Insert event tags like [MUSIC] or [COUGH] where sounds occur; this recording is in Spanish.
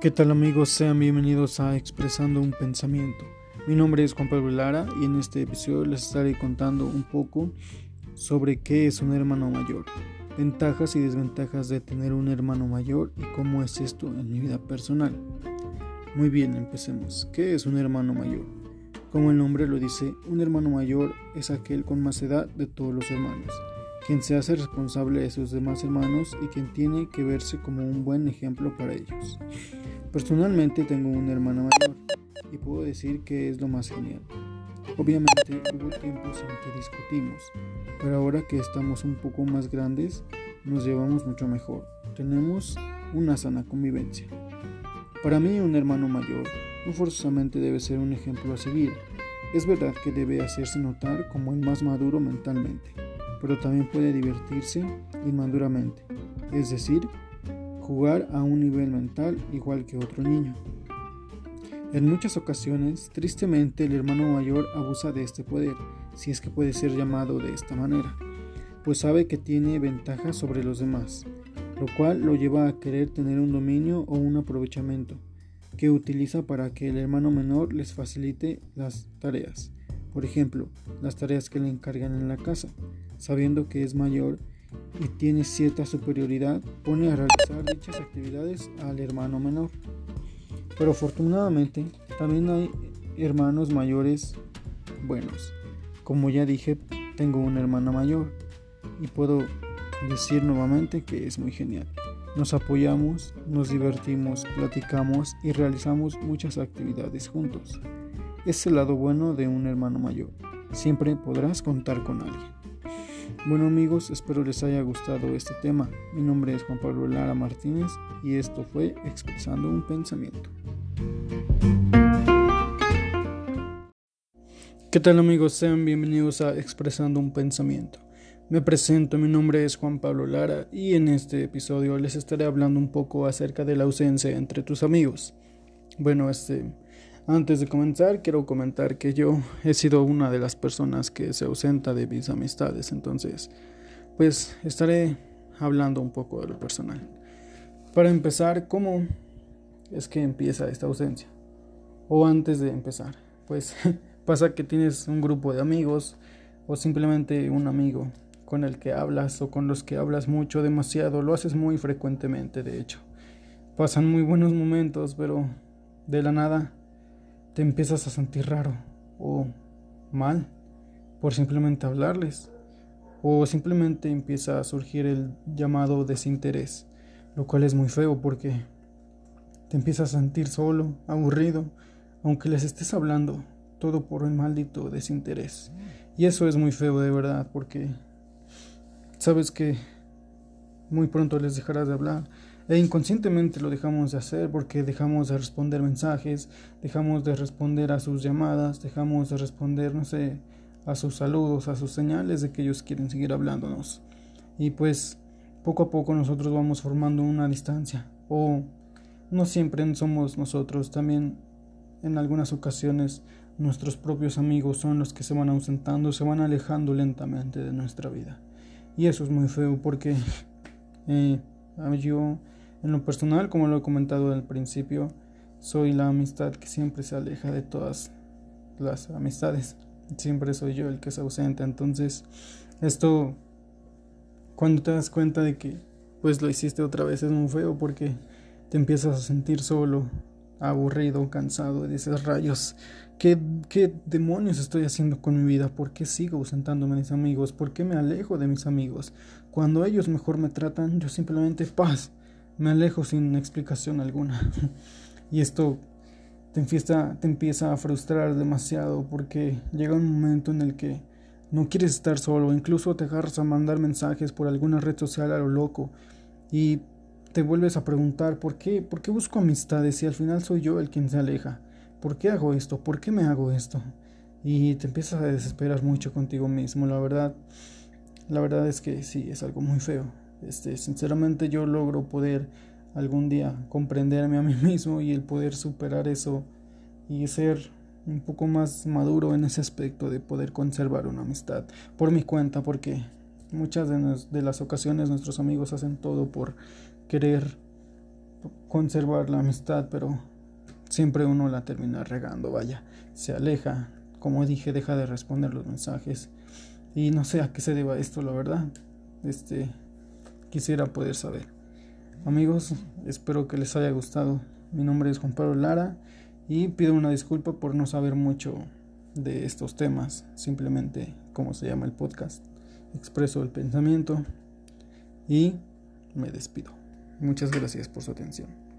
¿Qué tal amigos? Sean bienvenidos a Expresando un Pensamiento. Mi nombre es Juan Pablo Lara y en este episodio les estaré contando un poco sobre qué es un hermano mayor, ventajas y desventajas de tener un hermano mayor y cómo es esto en mi vida personal. Muy bien, empecemos. ¿Qué es un hermano mayor? Como el nombre lo dice, un hermano mayor es aquel con más edad de todos los hermanos quien se hace responsable de sus demás hermanos y quien tiene que verse como un buen ejemplo para ellos. Personalmente tengo una hermana mayor y puedo decir que es lo más genial. Obviamente hubo tiempos en que discutimos, pero ahora que estamos un poco más grandes, nos llevamos mucho mejor. Tenemos una sana convivencia. Para mí un hermano mayor no forzosamente debe ser un ejemplo a seguir. Es verdad que debe hacerse notar como el más maduro mentalmente pero también puede divertirse inmaduramente, es decir, jugar a un nivel mental igual que otro niño. En muchas ocasiones, tristemente, el hermano mayor abusa de este poder, si es que puede ser llamado de esta manera, pues sabe que tiene ventajas sobre los demás, lo cual lo lleva a querer tener un dominio o un aprovechamiento, que utiliza para que el hermano menor les facilite las tareas. Por ejemplo, las tareas que le encargan en la casa, sabiendo que es mayor y tiene cierta superioridad, pone a realizar dichas actividades al hermano menor. Pero afortunadamente también hay hermanos mayores buenos. Como ya dije, tengo una hermana mayor y puedo decir nuevamente que es muy genial. Nos apoyamos, nos divertimos, platicamos y realizamos muchas actividades juntos. Es el lado bueno de un hermano mayor. Siempre podrás contar con alguien. Bueno amigos, espero les haya gustado este tema. Mi nombre es Juan Pablo Lara Martínez y esto fue Expresando un Pensamiento. ¿Qué tal amigos? Sean bienvenidos a Expresando un Pensamiento. Me presento, mi nombre es Juan Pablo Lara y en este episodio les estaré hablando un poco acerca de la ausencia entre tus amigos. Bueno, este antes de comenzar, quiero comentar que yo he sido una de las personas que se ausenta de mis amistades, entonces, pues estaré hablando un poco de lo personal. Para empezar, ¿cómo es que empieza esta ausencia? O antes de empezar, pues [LAUGHS] pasa que tienes un grupo de amigos o simplemente un amigo con el que hablas o con los que hablas mucho, demasiado, lo haces muy frecuentemente, de hecho. Pasan muy buenos momentos, pero de la nada te empiezas a sentir raro o mal por simplemente hablarles o simplemente empieza a surgir el llamado desinterés, lo cual es muy feo porque te empiezas a sentir solo, aburrido, aunque les estés hablando, todo por el maldito desinterés. Y eso es muy feo de verdad porque sabes que muy pronto les dejarás de hablar e inconscientemente lo dejamos de hacer porque dejamos de responder mensajes, dejamos de responder a sus llamadas, dejamos de responder, no sé, a sus saludos, a sus señales de que ellos quieren seguir hablándonos. Y pues poco a poco nosotros vamos formando una distancia. O no siempre somos nosotros, también en algunas ocasiones nuestros propios amigos son los que se van ausentando, se van alejando lentamente de nuestra vida. Y eso es muy feo porque [LAUGHS] eh, yo en lo personal, como lo he comentado al principio, soy la amistad que siempre se aleja de todas las amistades. Siempre soy yo el que se ausenta. Entonces, esto, cuando te das cuenta de que pues lo hiciste otra vez, es muy feo porque te empiezas a sentir solo, aburrido, cansado, y dices, rayos, ¿qué, ¿qué demonios estoy haciendo con mi vida? ¿Por qué sigo ausentándome de mis amigos? ¿Por qué me alejo de mis amigos? Cuando ellos mejor me tratan, yo simplemente paz me alejo sin explicación alguna. [LAUGHS] y esto te empieza, te empieza a frustrar demasiado porque llega un momento en el que no quieres estar solo, incluso te agarras a mandar mensajes por alguna red social a lo loco y te vuelves a preguntar ¿por qué? ¿Por qué busco amistades si al final soy yo el quien se aleja? ¿Por qué hago esto? ¿Por qué me hago esto? Y te empiezas a desesperar mucho contigo mismo, la verdad. La verdad es que sí, es algo muy feo. Este, sinceramente yo logro poder algún día comprenderme a mí [LAUGHS] mismo y el poder superar eso y ser un poco más maduro en ese aspecto de poder conservar una amistad por mi cuenta porque muchas de, de las ocasiones nuestros amigos hacen todo por querer conservar la amistad, pero siempre uno la termina regando, vaya, se aleja, como dije, deja de responder los mensajes y no sé a qué se deba esto, la verdad. Este quisiera poder saber. Amigos, espero que les haya gustado. Mi nombre es Juan Pablo Lara y pido una disculpa por no saber mucho de estos temas, simplemente como se llama el podcast. Expreso el pensamiento y me despido. Muchas gracias por su atención.